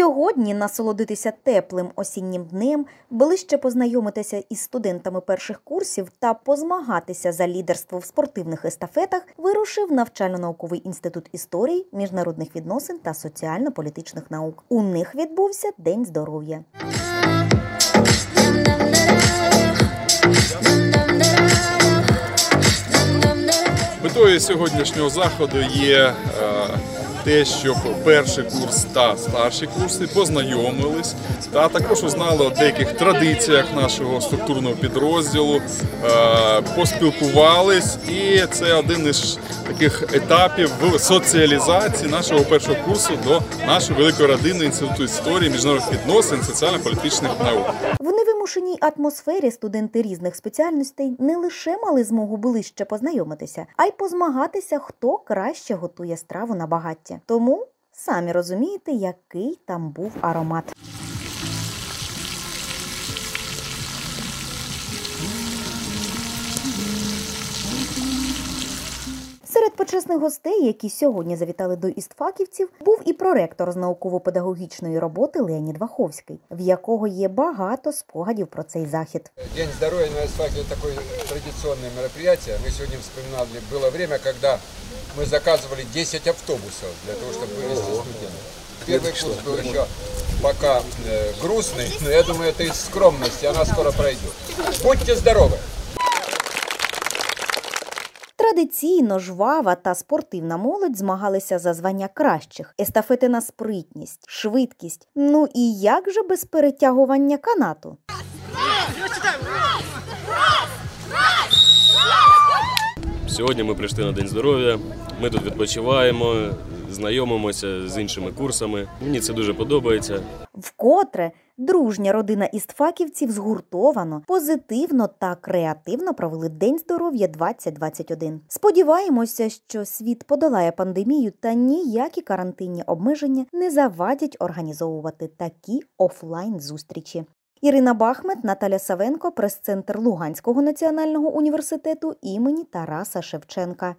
Сьогодні насолодитися теплим осіннім днем, ближче познайомитися із студентами перших курсів та позмагатися за лідерство в спортивних естафетах вирушив навчально-науковий інститут історії, міжнародних відносин та соціально-політичних наук. У них відбувся День здоров'я. Метою сьогоднішнього заходу є е, те, щоб перший курс та старші курси познайомились та також узнали о деяких традиціях нашого структурного підрозділу, е, поспілкувались, і це один із таких етапів в соціалізації нашого першого курсу до нашої великої родини інституту історії, міжнародних відносин, соціально-політичних наук. В невимушеній атмосфері студенти різних спеціальностей не лише мали змогу ближче познайомитися, а й позмагатися, хто краще готує страву на багаття. Тому самі розумієте, який там був аромат. почесних гостей, які сьогодні завітали до істфаківців, був і проректор з науково-педагогічної роботи Леонід Ваховський, в якого є багато спогадів про цей захід. День здоровья на асфальте такое традиционное мероприятие. Мы сегодня вспоминали, было время, когда мы заказывали 10 автобусов для того, чтобы вывезти студентов. Первый курс был еще пока э, грустный, но я думаю, это из скромности, она скоро пройдет. Будьте здоровы! Традиційно жвава та спортивна молодь змагалися за звання кращих, естафети на спритність, швидкість. Ну і як же без перетягування канату? Сьогодні ми прийшли на День здоров'я. Ми тут відпочиваємо, знайомимося з іншими курсами. Мені це дуже подобається. Вкотре дружня родина істфаківців згуртовано, позитивно та креативно провели День здоров'я 2021. Сподіваємося, що світ подолає пандемію та ніякі карантинні обмеження не завадять організовувати такі офлайн зустрічі. Ірина Бахмет, Наталя Савенко, прес-центр Луганського національного університету імені Тараса Шевченка.